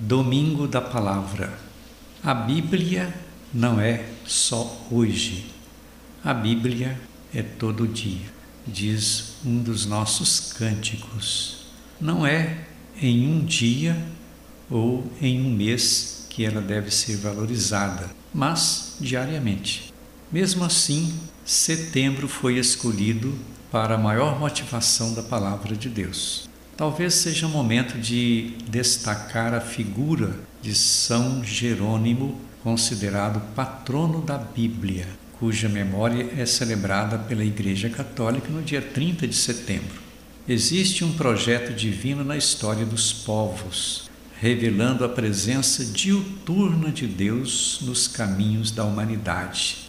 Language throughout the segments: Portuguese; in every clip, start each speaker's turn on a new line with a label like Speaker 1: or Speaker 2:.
Speaker 1: Domingo da Palavra. A Bíblia não é só hoje. A Bíblia é todo dia, diz um dos nossos cânticos. Não é em um dia ou em um mês que ela deve ser valorizada, mas diariamente. Mesmo assim, setembro foi escolhido para a maior motivação da palavra de Deus. Talvez seja o momento de destacar a figura de São Jerônimo, considerado patrono da Bíblia, cuja memória é celebrada pela Igreja Católica no dia 30 de setembro. Existe um projeto divino na história dos povos, revelando a presença diuturna de Deus nos caminhos da humanidade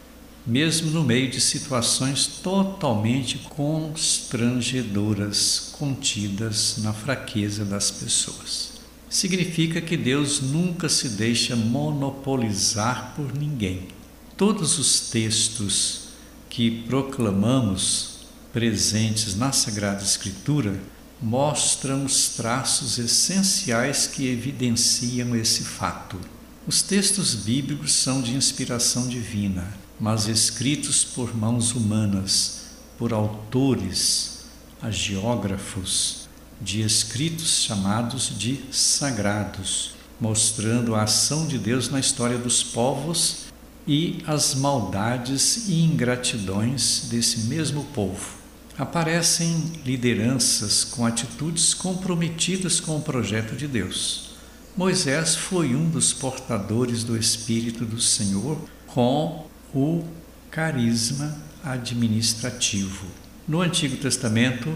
Speaker 1: mesmo no meio de situações totalmente constrangedoras, contidas na fraqueza das pessoas. Significa que Deus nunca se deixa monopolizar por ninguém. Todos os textos que proclamamos presentes na Sagrada Escritura mostram os traços essenciais que evidenciam esse fato. Os textos bíblicos são de inspiração divina mas escritos por mãos humanas, por autores, agiógrafos, de escritos chamados de sagrados, mostrando a ação de Deus na história dos povos e as maldades e ingratidões desse mesmo povo. Aparecem lideranças com atitudes comprometidas com o projeto de Deus. Moisés foi um dos portadores do Espírito do Senhor com o carisma administrativo. No Antigo Testamento,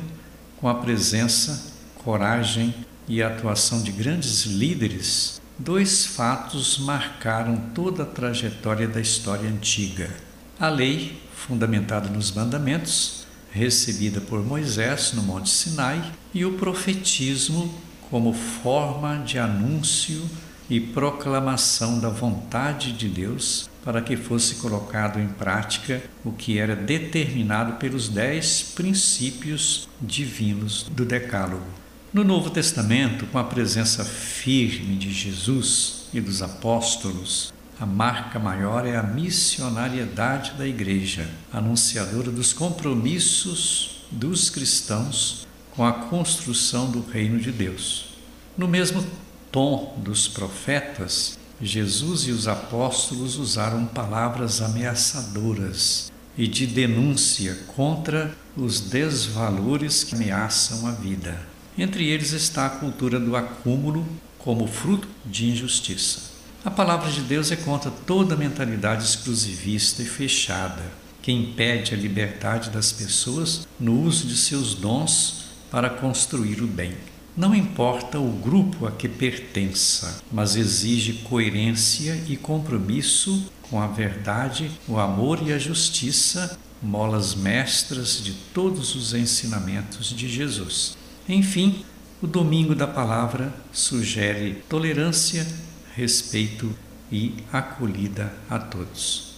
Speaker 1: com a presença, coragem e atuação de grandes líderes, dois fatos marcaram toda a trajetória da história antiga. A lei, fundamentada nos mandamentos, recebida por Moisés no Monte Sinai, e o profetismo como forma de anúncio e proclamação da vontade de Deus para que fosse colocado em prática o que era determinado pelos dez princípios divinos do Decálogo. No Novo Testamento, com a presença firme de Jesus e dos apóstolos, a marca maior é a missionariedade da Igreja, anunciadora dos compromissos dos cristãos com a construção do reino de Deus. No mesmo tom dos profetas, Jesus e os apóstolos usaram palavras ameaçadoras e de denúncia contra os desvalores que ameaçam a vida. Entre eles está a cultura do acúmulo como fruto de injustiça. A palavra de Deus é contra toda mentalidade exclusivista e fechada, que impede a liberdade das pessoas no uso de seus dons para construir o bem. Não importa o grupo a que pertença, mas exige coerência e compromisso com a verdade, o amor e a justiça, molas mestras de todos os ensinamentos de Jesus. Enfim, o domingo da palavra sugere tolerância, respeito e acolhida a todos.